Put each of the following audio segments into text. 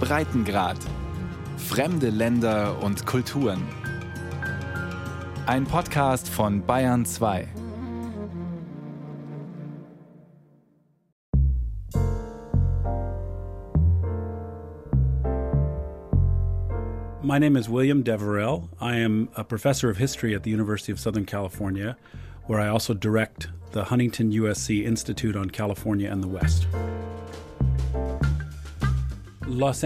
Breitengrad. Fremde Länder und Kulturen. Ein Podcast von Bayern 2. My name is William Deverell. I am a professor of history at the University of Southern California, where I also direct the Huntington USC Institute on California and the West. Los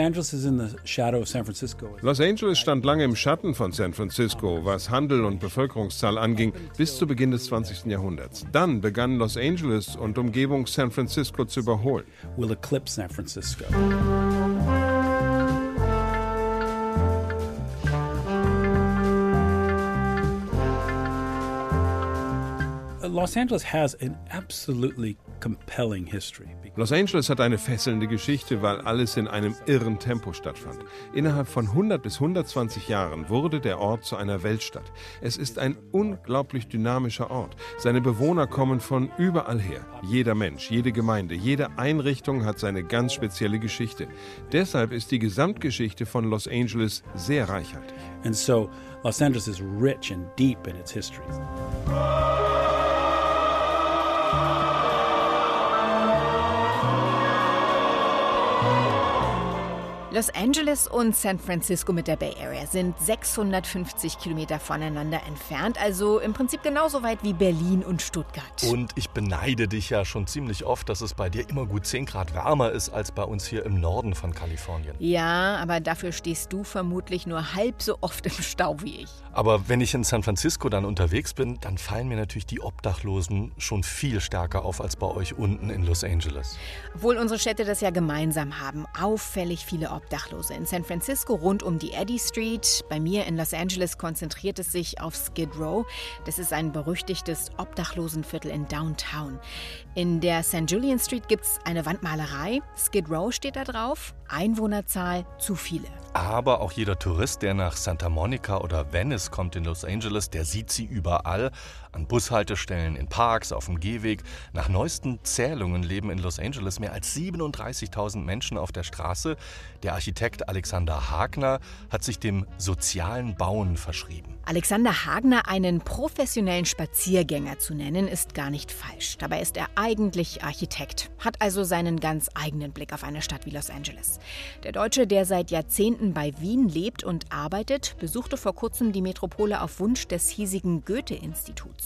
Angeles stand lange im Schatten von San Francisco, was Handel und Bevölkerungszahl anging, bis zu Beginn des 20. Jahrhunderts. Dann begann Los Angeles und Umgebung San Francisco zu überholen. Will eclipse San Francisco. Los Angeles has an absolutely. Los Angeles hat eine fesselnde Geschichte, weil alles in einem irren Tempo stattfand. Innerhalb von 100 bis 120 Jahren wurde der Ort zu einer Weltstadt. Es ist ein unglaublich dynamischer Ort. Seine Bewohner kommen von überall her. Jeder Mensch, jede Gemeinde, jede Einrichtung hat seine ganz spezielle Geschichte. Deshalb ist die Gesamtgeschichte von Los Angeles sehr reichhaltig. And so Los Angeles is rich and deep in its history. Los Angeles und San Francisco mit der Bay Area sind 650 Kilometer voneinander entfernt, also im Prinzip genauso weit wie Berlin und Stuttgart. Und ich beneide dich ja schon ziemlich oft, dass es bei dir immer gut 10 Grad wärmer ist als bei uns hier im Norden von Kalifornien. Ja, aber dafür stehst du vermutlich nur halb so oft im Stau wie ich. Aber wenn ich in San Francisco dann unterwegs bin, dann fallen mir natürlich die Obdachlosen schon viel stärker auf als bei euch unten in Los Angeles. Obwohl unsere Städte das ja gemeinsam haben, auffällig viele Obdachlose. Obdachlose. In San Francisco rund um die Eddy Street. Bei mir in Los Angeles konzentriert es sich auf Skid Row. Das ist ein berüchtigtes Obdachlosenviertel in Downtown. In der St. Julian Street gibt es eine Wandmalerei. Skid Row steht da drauf. Einwohnerzahl zu viele. Aber auch jeder Tourist, der nach Santa Monica oder Venice kommt in Los Angeles, der sieht sie überall. An Bushaltestellen, in Parks, auf dem Gehweg. Nach neuesten Zählungen leben in Los Angeles mehr als 37.000 Menschen auf der Straße. Der Architekt Alexander Hagner hat sich dem sozialen Bauen verschrieben. Alexander Hagner einen professionellen Spaziergänger zu nennen, ist gar nicht falsch. Dabei ist er eigentlich Architekt, hat also seinen ganz eigenen Blick auf eine Stadt wie Los Angeles. Der Deutsche, der seit Jahrzehnten bei Wien lebt und arbeitet, besuchte vor kurzem die Metropole auf Wunsch des hiesigen Goethe-Instituts.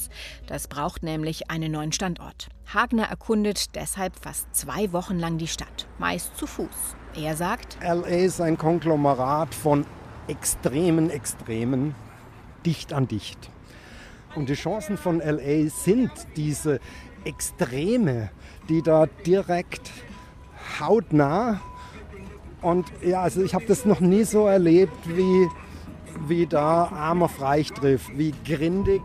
Das braucht nämlich einen neuen Standort. Hagner erkundet deshalb fast zwei Wochen lang die Stadt, meist zu Fuß. Er sagt, LA ist ein Konglomerat von extremen Extremen, dicht an dicht. Und die Chancen von LA sind diese Extreme, die da direkt hautnah und ja, also ich habe das noch nie so erlebt, wie, wie da arm auf reich trifft, wie grindig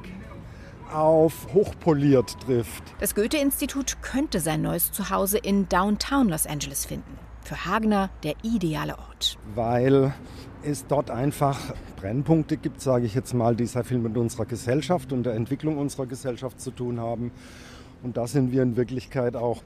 auf hochpoliert trifft. Das Goethe-Institut könnte sein neues Zuhause in Downtown Los Angeles finden. Für Hagner der ideale Ort. Weil es dort einfach Brennpunkte gibt, sage ich jetzt mal, die sehr viel mit unserer Gesellschaft und der Entwicklung unserer Gesellschaft zu tun haben. Und da sind wir in Wirklichkeit auch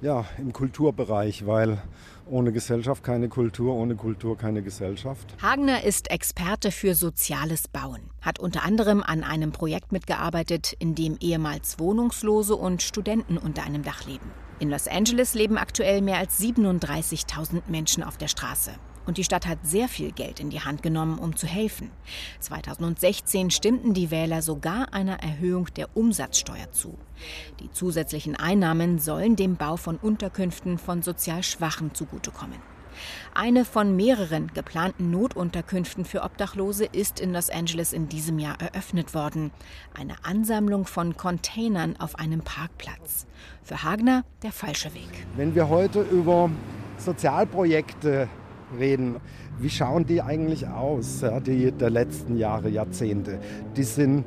ja, im Kulturbereich, weil ohne Gesellschaft keine Kultur, ohne Kultur keine Gesellschaft. Hagner ist Experte für soziales Bauen, hat unter anderem an einem Projekt mitgearbeitet, in dem ehemals Wohnungslose und Studenten unter einem Dach leben. In Los Angeles leben aktuell mehr als 37.000 Menschen auf der Straße. Und die Stadt hat sehr viel Geld in die Hand genommen, um zu helfen. 2016 stimmten die Wähler sogar einer Erhöhung der Umsatzsteuer zu. Die zusätzlichen Einnahmen sollen dem Bau von Unterkünften von sozial Schwachen zugutekommen. Eine von mehreren geplanten Notunterkünften für Obdachlose ist in Los Angeles in diesem Jahr eröffnet worden. Eine Ansammlung von Containern auf einem Parkplatz. Für Hagner der falsche Weg. Wenn wir heute über Sozialprojekte reden. Wie schauen die eigentlich aus, ja, die der letzten Jahre, Jahrzehnte? Die sind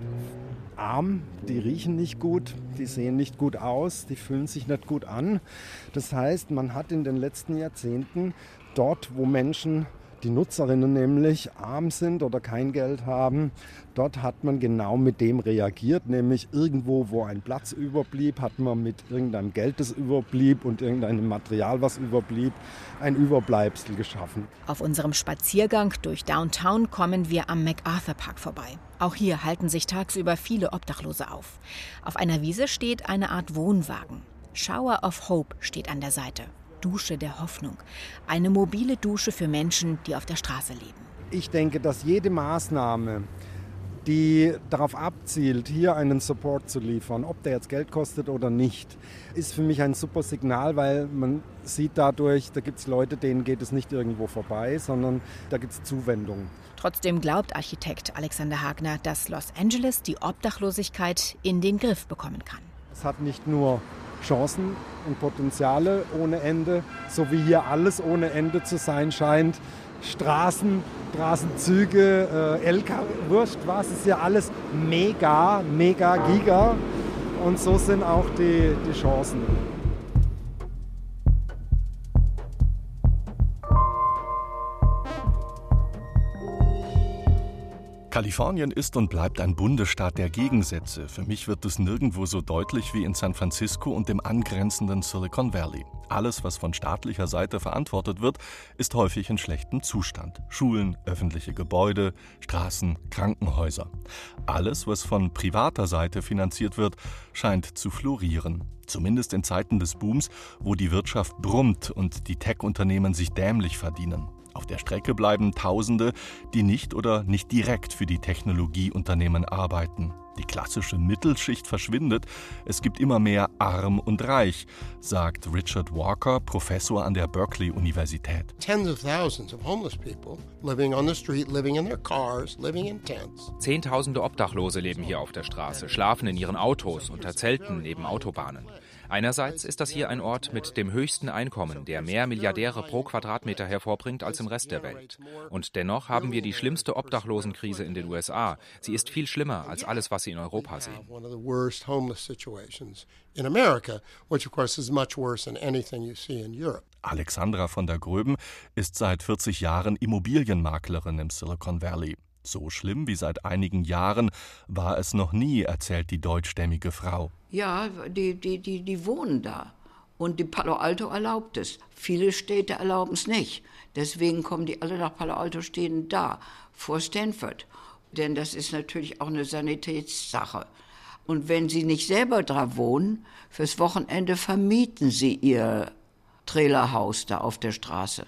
arm, die riechen nicht gut, die sehen nicht gut aus, die fühlen sich nicht gut an. Das heißt, man hat in den letzten Jahrzehnten dort, wo Menschen die Nutzerinnen nämlich arm sind oder kein Geld haben. Dort hat man genau mit dem reagiert, nämlich irgendwo, wo ein Platz überblieb, hat man mit irgendeinem Geld, das überblieb und irgendeinem Material, was überblieb, ein Überbleibsel geschaffen. Auf unserem Spaziergang durch Downtown kommen wir am MacArthur Park vorbei. Auch hier halten sich tagsüber viele Obdachlose auf. Auf einer Wiese steht eine Art Wohnwagen. Shower of Hope steht an der Seite. Dusche der Hoffnung. Eine mobile Dusche für Menschen, die auf der Straße leben. Ich denke, dass jede Maßnahme, die darauf abzielt, hier einen Support zu liefern, ob der jetzt Geld kostet oder nicht, ist für mich ein super Signal, weil man sieht dadurch, da gibt es Leute, denen geht es nicht irgendwo vorbei, sondern da gibt es Zuwendung. Trotzdem glaubt Architekt Alexander Hagner, dass Los Angeles die Obdachlosigkeit in den Griff bekommen kann. Es hat nicht nur Chancen und Potenziale ohne Ende, so wie hier alles ohne Ende zu sein scheint. Straßen, Straßenzüge, äh, LK, wurscht was, ist ja alles mega, mega, giga. Und so sind auch die, die Chancen. Kalifornien ist und bleibt ein Bundesstaat der Gegensätze. Für mich wird es nirgendwo so deutlich wie in San Francisco und dem angrenzenden Silicon Valley. Alles, was von staatlicher Seite verantwortet wird, ist häufig in schlechtem Zustand. Schulen, öffentliche Gebäude, Straßen, Krankenhäuser. Alles, was von privater Seite finanziert wird, scheint zu florieren. Zumindest in Zeiten des Booms, wo die Wirtschaft brummt und die Tech-Unternehmen sich dämlich verdienen. Auf der Strecke bleiben Tausende, die nicht oder nicht direkt für die Technologieunternehmen arbeiten. Die klassische Mittelschicht verschwindet, es gibt immer mehr Arm und Reich, sagt Richard Walker, Professor an der Berkeley-Universität. Zehntausende Obdachlose leben hier auf der Straße, schlafen in ihren Autos, unter Zelten neben Autobahnen. Einerseits ist das hier ein Ort mit dem höchsten Einkommen, der mehr Milliardäre pro Quadratmeter hervorbringt als im Rest der Welt. Und dennoch haben wir die schlimmste Obdachlosenkrise in den USA. Sie ist viel schlimmer als alles, was Sie in Europa sehen. Alexandra von der Gröben ist seit 40 Jahren Immobilienmaklerin im Silicon Valley. So schlimm wie seit einigen Jahren war es noch nie, erzählt die deutschstämmige Frau. Ja, die, die, die, die wohnen da. Und die Palo Alto erlaubt es. Viele Städte erlauben es nicht. Deswegen kommen die alle nach Palo Alto, stehen da, vor Stanford. Denn das ist natürlich auch eine Sanitätssache. Und wenn sie nicht selber da wohnen, fürs Wochenende vermieten sie ihr Trailerhaus da auf der Straße.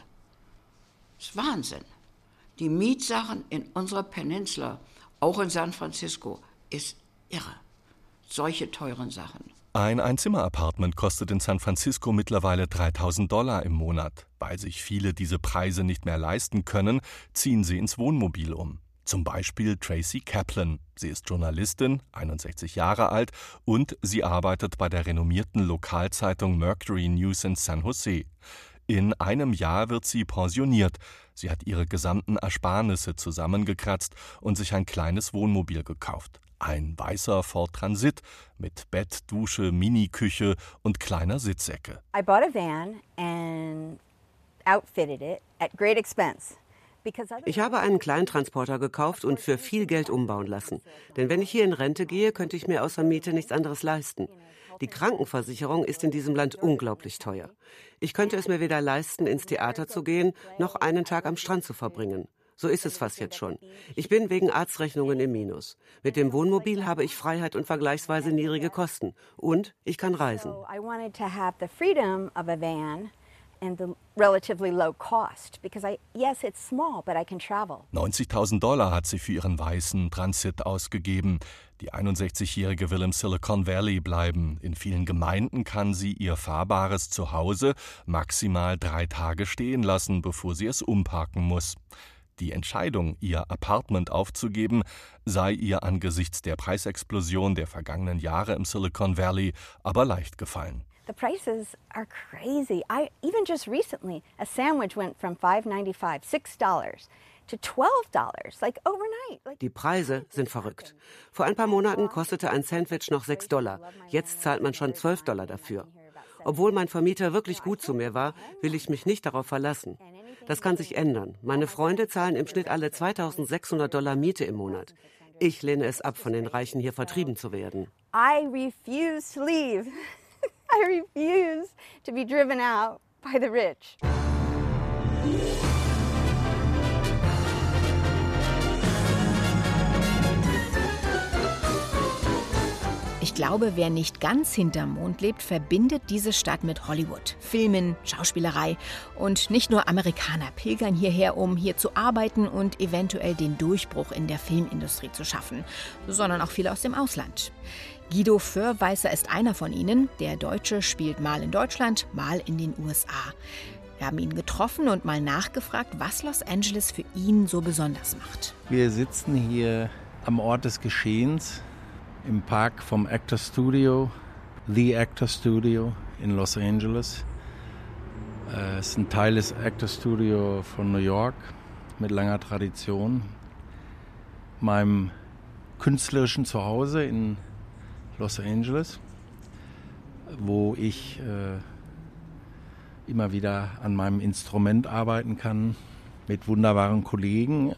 Das ist Wahnsinn. Die Mietsachen in unserer Peninsula, auch in San Francisco, ist irre. Solche teuren Sachen. Ein Einzimmer-Apartment kostet in San Francisco mittlerweile 3000 Dollar im Monat. Weil sich viele diese Preise nicht mehr leisten können, ziehen sie ins Wohnmobil um. Zum Beispiel Tracy Kaplan. Sie ist Journalistin, 61 Jahre alt und sie arbeitet bei der renommierten Lokalzeitung Mercury News in San Jose. In einem Jahr wird sie pensioniert. Sie hat ihre gesamten Ersparnisse zusammengekratzt und sich ein kleines Wohnmobil gekauft. Ein weißer Ford Transit mit Bett, Dusche, Miniküche und kleiner Sitzecke. I bought a van and outfitted it at great expense. Ich habe einen Kleintransporter gekauft und für viel Geld umbauen lassen. Denn wenn ich hier in Rente gehe, könnte ich mir außer Miete nichts anderes leisten. Die Krankenversicherung ist in diesem Land unglaublich teuer. Ich könnte es mir weder leisten, ins Theater zu gehen, noch einen Tag am Strand zu verbringen. So ist es fast jetzt schon. Ich bin wegen Arztrechnungen im Minus. Mit dem Wohnmobil habe ich Freiheit und vergleichsweise niedrige Kosten. Und ich kann reisen. 90.000 Dollar hat sie für ihren weißen Transit ausgegeben. Die 61-Jährige will im Silicon Valley bleiben. In vielen Gemeinden kann sie ihr fahrbares Zuhause maximal drei Tage stehen lassen, bevor sie es umparken muss. Die Entscheidung, ihr Apartment aufzugeben, sei ihr angesichts der Preisexplosion der vergangenen Jahre im Silicon Valley aber leicht gefallen. The prices are crazy. I even just recently a sandwich went from 5.95, $6 die Preise sind verrückt. Vor ein paar Monaten kostete ein Sandwich noch 6 Dollar. Jetzt zahlt man schon 12 Dollar dafür. Obwohl mein Vermieter wirklich gut zu mir war, will ich mich nicht darauf verlassen. Das kann sich ändern. Meine Freunde zahlen im Schnitt alle 2600 Dollar Miete im Monat. Ich lehne es ab, von den Reichen hier vertrieben zu werden. I refuse to leave. I refuse to be driven out by the rich. Ich glaube, wer nicht ganz hinterm Mond lebt, verbindet diese Stadt mit Hollywood, Filmen, Schauspielerei. Und nicht nur Amerikaner pilgern hierher, um hier zu arbeiten und eventuell den Durchbruch in der Filmindustrie zu schaffen, sondern auch viele aus dem Ausland. Guido Förweißer ist einer von ihnen. Der Deutsche spielt mal in Deutschland, mal in den USA. Wir haben ihn getroffen und mal nachgefragt, was Los Angeles für ihn so besonders macht. Wir sitzen hier am Ort des Geschehens im Park vom Actor Studio, The Actor Studio in Los Angeles. Äh, es ist ein Teil des Actor Studio von New York mit langer Tradition. Meinem künstlerischen Zuhause in Los Angeles, wo ich äh, immer wieder an meinem Instrument arbeiten kann, mit wunderbaren Kollegen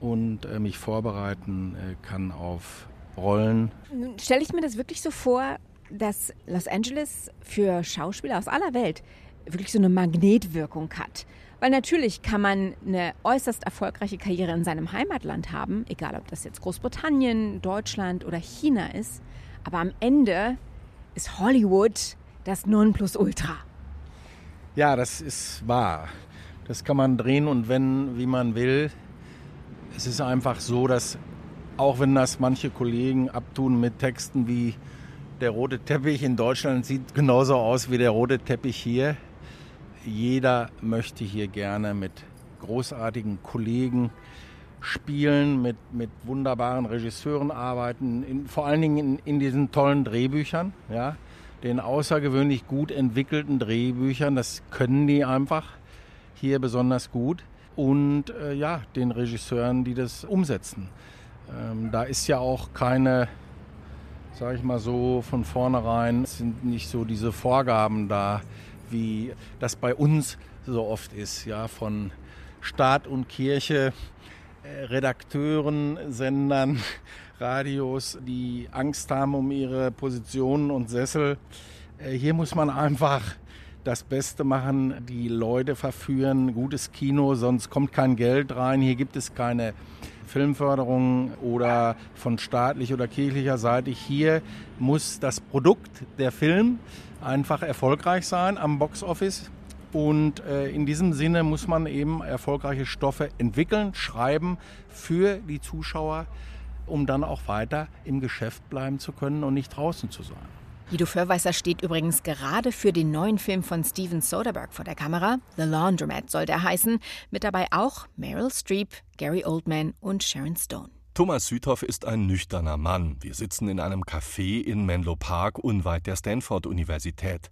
und äh, mich vorbereiten äh, kann auf Rollen. Nun stelle ich mir das wirklich so vor, dass Los Angeles für Schauspieler aus aller Welt wirklich so eine Magnetwirkung hat. Weil natürlich kann man eine äußerst erfolgreiche Karriere in seinem Heimatland haben, egal ob das jetzt Großbritannien, Deutschland oder China ist. Aber am Ende ist Hollywood das Nonplusultra. Ja, das ist wahr. Das kann man drehen und wenden, wie man will. Es ist einfach so, dass auch wenn das manche Kollegen abtun mit Texten wie der rote Teppich in Deutschland sieht genauso aus wie der rote Teppich hier. Jeder möchte hier gerne mit großartigen Kollegen spielen, mit, mit wunderbaren Regisseuren arbeiten, in, vor allen Dingen in, in diesen tollen Drehbüchern, ja, den außergewöhnlich gut entwickelten Drehbüchern. Das können die einfach hier besonders gut. Und äh, ja, den Regisseuren, die das umsetzen. Ähm, da ist ja auch keine, sage ich mal so, von vornherein sind nicht so diese Vorgaben da, wie das bei uns so oft ist, ja, von Staat und Kirche, äh, Redakteuren, Sendern, Radios, die Angst haben um ihre Positionen und Sessel. Äh, hier muss man einfach das Beste machen, die Leute verführen, gutes Kino, sonst kommt kein Geld rein. Hier gibt es keine Filmförderung oder von staatlich oder kirchlicher Seite. Hier muss das Produkt, der Film, einfach erfolgreich sein am Boxoffice. Und äh, in diesem Sinne muss man eben erfolgreiche Stoffe entwickeln, schreiben für die Zuschauer, um dann auch weiter im Geschäft bleiben zu können und nicht draußen zu sein. Guido Förweißer steht übrigens gerade für den neuen Film von Steven Soderbergh vor der Kamera. The Laundromat soll der heißen. Mit dabei auch Meryl Streep, Gary Oldman und Sharon Stone. Thomas Süthoff ist ein nüchterner Mann. Wir sitzen in einem Café in Menlo Park unweit der Stanford-Universität.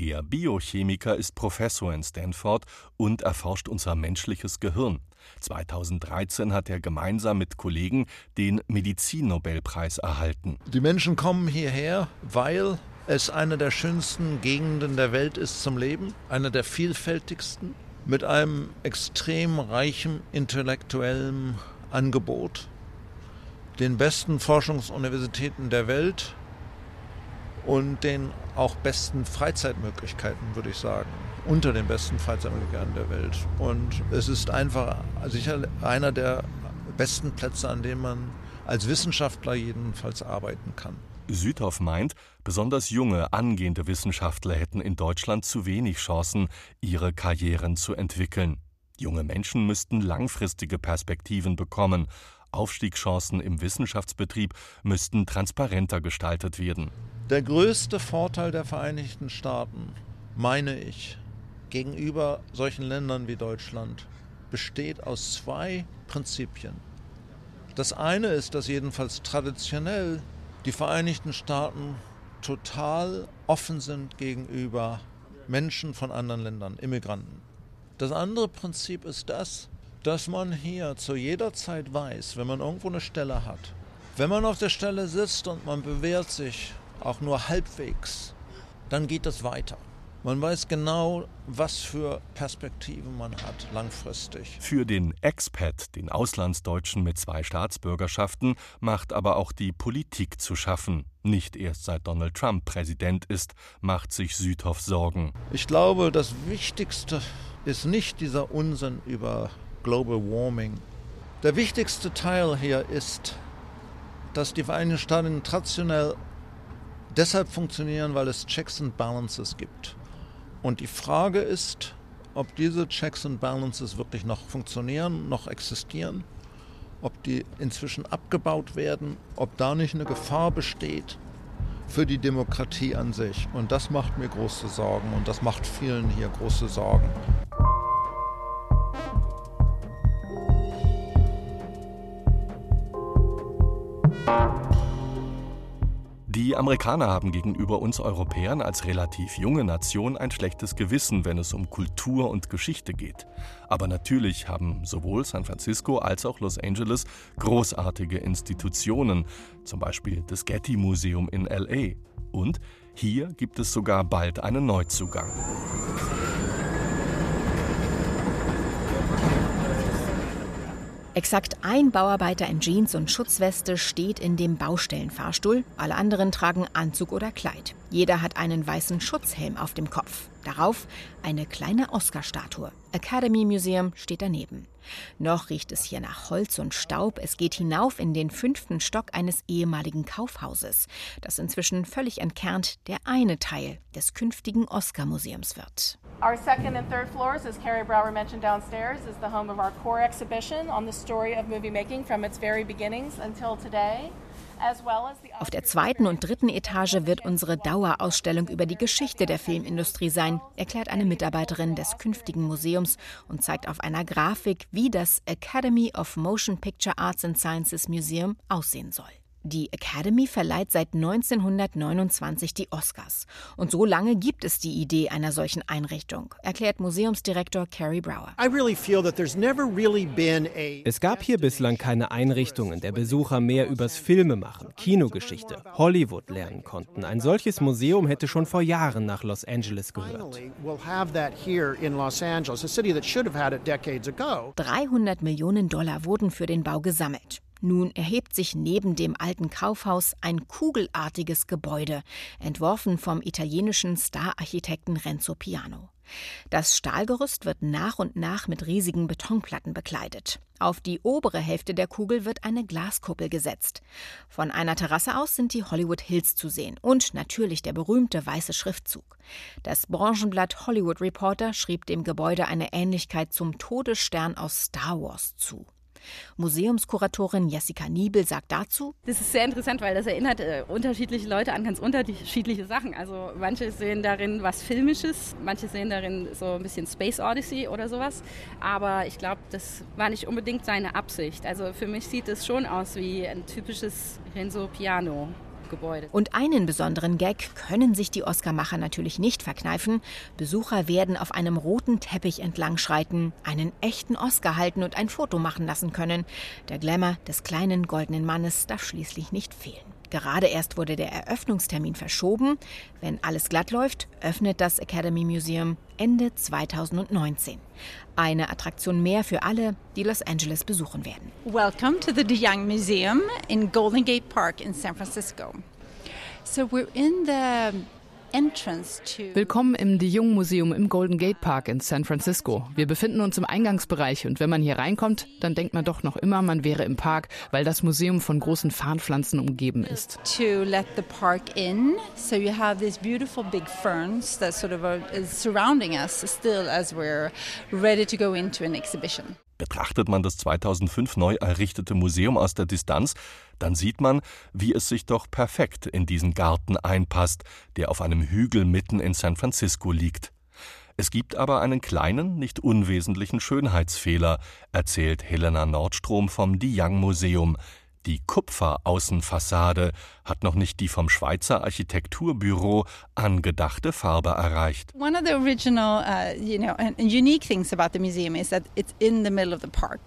Der Biochemiker ist Professor in Stanford und erforscht unser menschliches Gehirn. 2013 hat er gemeinsam mit Kollegen den Medizinnobelpreis erhalten. Die Menschen kommen hierher, weil es eine der schönsten Gegenden der Welt ist zum Leben, eine der vielfältigsten, mit einem extrem reichen intellektuellen Angebot, den besten Forschungsuniversitäten der Welt und den auch besten Freizeitmöglichkeiten, würde ich sagen unter den besten Freizeitmöglichkeiten der Welt. Und es ist einfach sicher einer der besten Plätze, an denen man als Wissenschaftler jedenfalls arbeiten kann. Südhoff meint, besonders junge, angehende Wissenschaftler hätten in Deutschland zu wenig Chancen, ihre Karrieren zu entwickeln. Junge Menschen müssten langfristige Perspektiven bekommen. Aufstiegschancen im Wissenschaftsbetrieb müssten transparenter gestaltet werden. Der größte Vorteil der Vereinigten Staaten, meine ich, gegenüber solchen Ländern wie Deutschland besteht aus zwei Prinzipien. Das eine ist, dass jedenfalls traditionell die Vereinigten Staaten total offen sind gegenüber Menschen von anderen Ländern, Immigranten. Das andere Prinzip ist das, dass man hier zu jeder Zeit weiß, wenn man irgendwo eine Stelle hat, wenn man auf der Stelle sitzt und man bewährt sich auch nur halbwegs, dann geht das weiter. Man weiß genau, was für Perspektiven man hat langfristig. Für den Expat, den Auslandsdeutschen mit zwei Staatsbürgerschaften, macht aber auch die Politik zu schaffen. Nicht erst seit Donald Trump Präsident ist, macht sich Südhoff Sorgen. Ich glaube, das Wichtigste ist nicht dieser Unsinn über Global Warming. Der wichtigste Teil hier ist, dass die Vereinigten Staaten traditionell deshalb funktionieren, weil es Checks and Balances gibt. Und die Frage ist, ob diese Checks and Balances wirklich noch funktionieren, noch existieren, ob die inzwischen abgebaut werden, ob da nicht eine Gefahr besteht für die Demokratie an sich. Und das macht mir große Sorgen und das macht vielen hier große Sorgen. Amerikaner haben gegenüber uns Europäern als relativ junge Nation ein schlechtes Gewissen, wenn es um Kultur und Geschichte geht. Aber natürlich haben sowohl San Francisco als auch Los Angeles großartige Institutionen, zum Beispiel das Getty Museum in LA. Und hier gibt es sogar bald einen Neuzugang. Exakt ein Bauarbeiter in Jeans und Schutzweste steht in dem Baustellenfahrstuhl. Alle anderen tragen Anzug oder Kleid. Jeder hat einen weißen Schutzhelm auf dem Kopf. Darauf eine kleine Oscar-Statue. Academy Museum steht daneben. Noch riecht es hier nach Holz und Staub. Es geht hinauf in den fünften Stock eines ehemaligen Kaufhauses, das inzwischen völlig entkernt der eine Teil des künftigen Oscar-Museums wird. Our second and third floors, as Carrie Brower mentioned downstairs, is the home of our core exhibition on the story of movie making from its very beginnings until today. Auf der zweiten und dritten Etage wird unsere Dauerausstellung über die Geschichte der Filmindustrie sein, erklärt eine Mitarbeiterin des künftigen Museums und zeigt auf einer Grafik, wie das Academy of Motion Picture Arts and Sciences Museum aussehen soll. Die Academy verleiht seit 1929 die Oscars. Und so lange gibt es die Idee einer solchen Einrichtung, erklärt Museumsdirektor Carrie Brower. Es gab hier bislang keine Einrichtung, in der Besucher mehr übers Filmemachen, Kinogeschichte, Hollywood lernen konnten. Ein solches Museum hätte schon vor Jahren nach Los Angeles gehört. 300 Millionen Dollar wurden für den Bau gesammelt. Nun erhebt sich neben dem alten Kaufhaus ein kugelartiges Gebäude, entworfen vom italienischen Stararchitekten Renzo Piano. Das Stahlgerüst wird nach und nach mit riesigen Betonplatten bekleidet. Auf die obere Hälfte der Kugel wird eine Glaskuppel gesetzt. Von einer Terrasse aus sind die Hollywood Hills zu sehen und natürlich der berühmte weiße Schriftzug. Das Branchenblatt Hollywood Reporter schrieb dem Gebäude eine Ähnlichkeit zum Todesstern aus Star Wars zu. Museumskuratorin Jessica Niebel sagt dazu: Das ist sehr interessant, weil das erinnert äh, unterschiedliche Leute an ganz unterschiedliche Sachen. Also manche sehen darin was Filmisches, manche sehen darin so ein bisschen Space Odyssey oder sowas. Aber ich glaube, das war nicht unbedingt seine Absicht. Also für mich sieht es schon aus wie ein typisches Renzo Piano. Gebäude. Und einen besonderen Gag können sich die Oscarmacher natürlich nicht verkneifen. Besucher werden auf einem roten Teppich entlangschreiten, einen echten Oscar halten und ein Foto machen lassen können. Der Glamour des kleinen goldenen Mannes darf schließlich nicht fehlen. Gerade erst wurde der Eröffnungstermin verschoben. Wenn alles glatt läuft, öffnet das Academy Museum Ende 2019. Eine Attraktion mehr für alle, die Los Angeles besuchen werden. Welcome to the De Young Museum in Golden Gate Park in San Francisco. So we're in the Willkommen im De Jong Museum im Golden Gate Park in San Francisco. Wir befinden uns im Eingangsbereich und wenn man hier reinkommt, dann denkt man doch noch immer, man wäre im Park, weil das Museum von großen Farnpflanzen umgeben ist. To let the park in, so you have these beautiful big ferns that sort of are surrounding us still as we're ready to go into an exhibition. Betrachtet man das 2005 neu errichtete Museum aus der Distanz, dann sieht man, wie es sich doch perfekt in diesen Garten einpasst, der auf einem Hügel mitten in San Francisco liegt. Es gibt aber einen kleinen, nicht unwesentlichen Schönheitsfehler, erzählt Helena Nordstrom vom De Young Museum. Die Kupferaußenfassade hat noch nicht die vom Schweizer Architekturbüro angedachte Farbe erreicht. One of the original, uh, you know, and, unique things about the museum is that it's in the middle of the park,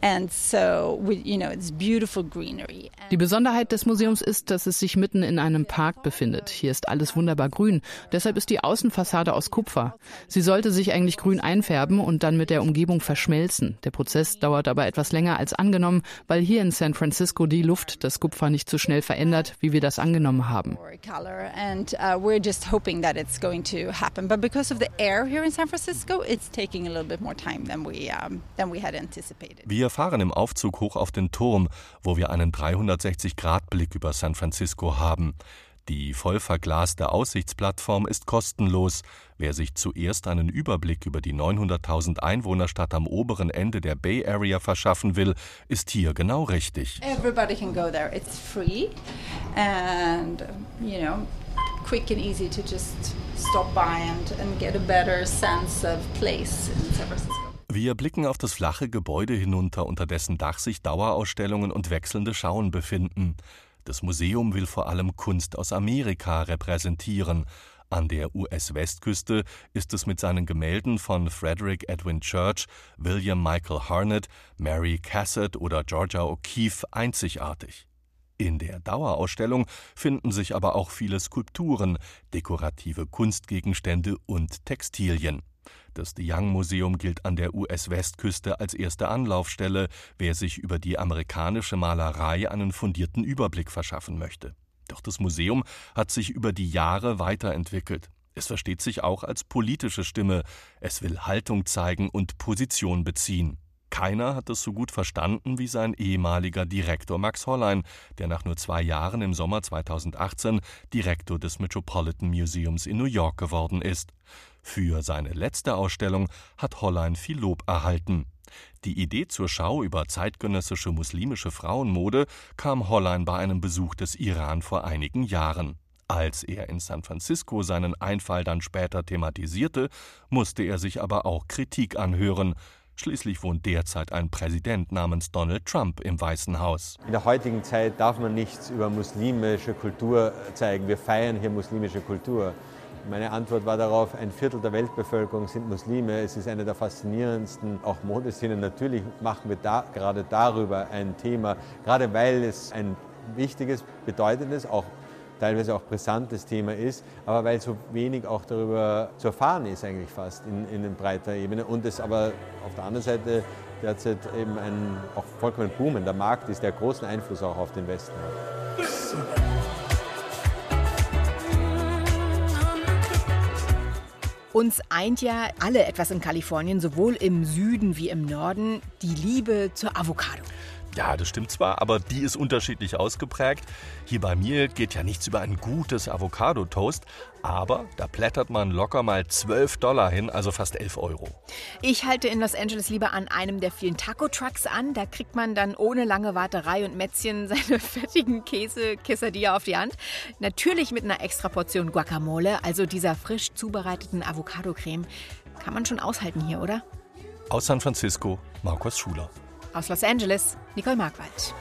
and so we, you know, it's beautiful greenery. Die Besonderheit des Museums ist, dass es sich mitten in einem Park befindet. Hier ist alles wunderbar grün. Deshalb ist die Außenfassade aus Kupfer. Sie sollte sich eigentlich grün einfärben und dann mit der Umgebung verschmelzen. Der Prozess dauert aber etwas länger als angenommen, weil hier in San Francisco die Luft das Kupfer nicht so schnell verändert, wie wir das angenommen haben. Uh, we're just hoping that it's going to happen. But because of the air here in San Francisco, it's taking a little bit more time than we, um, than we had anticipated. Wir fahren im Aufzug hoch auf den Turm, wo wir einen 360-Grad-Blick über San Francisco haben. Die voll verglaste Aussichtsplattform ist kostenlos. Wer sich zuerst einen Überblick über die 900.000 Einwohnerstadt am oberen Ende der Bay Area verschaffen will, ist hier genau richtig. Everybody can go there. It's free and you know, quick and easy to just stop by and, and get a better sense of place in San Francisco. Wir blicken auf das flache Gebäude hinunter, unter dessen Dach sich Dauerausstellungen und wechselnde Schauen befinden. Das Museum will vor allem Kunst aus Amerika repräsentieren. An der US-Westküste ist es mit seinen Gemälden von Frederick Edwin Church, William Michael Harnett, Mary Cassatt oder Georgia O'Keeffe einzigartig. In der Dauerausstellung finden sich aber auch viele Skulpturen, dekorative Kunstgegenstände und Textilien. Das De Young Museum gilt an der US-Westküste als erste Anlaufstelle, wer sich über die amerikanische Malerei einen fundierten Überblick verschaffen möchte. Doch das Museum hat sich über die Jahre weiterentwickelt. Es versteht sich auch als politische Stimme. Es will Haltung zeigen und Position beziehen. Keiner hat es so gut verstanden wie sein ehemaliger Direktor Max Hollein, der nach nur zwei Jahren im Sommer 2018 Direktor des Metropolitan Museums in New York geworden ist. Für seine letzte Ausstellung hat Hollein viel Lob erhalten. Die Idee zur Schau über zeitgenössische muslimische Frauenmode kam Hollein bei einem Besuch des Iran vor einigen Jahren. Als er in San Francisco seinen Einfall dann später thematisierte, musste er sich aber auch Kritik anhören. Schließlich wohnt derzeit ein Präsident namens Donald Trump im Weißen Haus. In der heutigen Zeit darf man nichts über muslimische Kultur zeigen. Wir feiern hier muslimische Kultur. Meine Antwort war darauf, ein Viertel der Weltbevölkerung sind Muslime. Es ist eine der faszinierendsten, auch Modeszenen. Natürlich machen wir da, gerade darüber ein Thema, gerade weil es ein wichtiges, bedeutendes, auch teilweise auch brisantes Thema ist, aber weil so wenig auch darüber zu erfahren ist eigentlich fast in, in breiter Ebene und es aber auf der anderen Seite derzeit eben ein auch vollkommen boomender Markt ist, der großen Einfluss auch auf den Westen hat. Uns eint ja alle etwas in Kalifornien, sowohl im Süden wie im Norden, die Liebe zur Avocado. Ja, das stimmt zwar, aber die ist unterschiedlich ausgeprägt. Hier bei mir geht ja nichts über ein gutes Avocado-Toast, aber da plättert man locker mal 12 Dollar hin, also fast 11 Euro. Ich halte in Los Angeles lieber an einem der vielen Taco-Trucks an. Da kriegt man dann ohne lange Warterei und Mätzchen seine fettigen Käse-Quesadilla auf die Hand. Natürlich mit einer extra Portion Guacamole, also dieser frisch zubereiteten Avocado-Creme. Kann man schon aushalten hier, oder? Aus San Francisco, Markus Schuler. Aus Los Angeles, Nicole Markwald.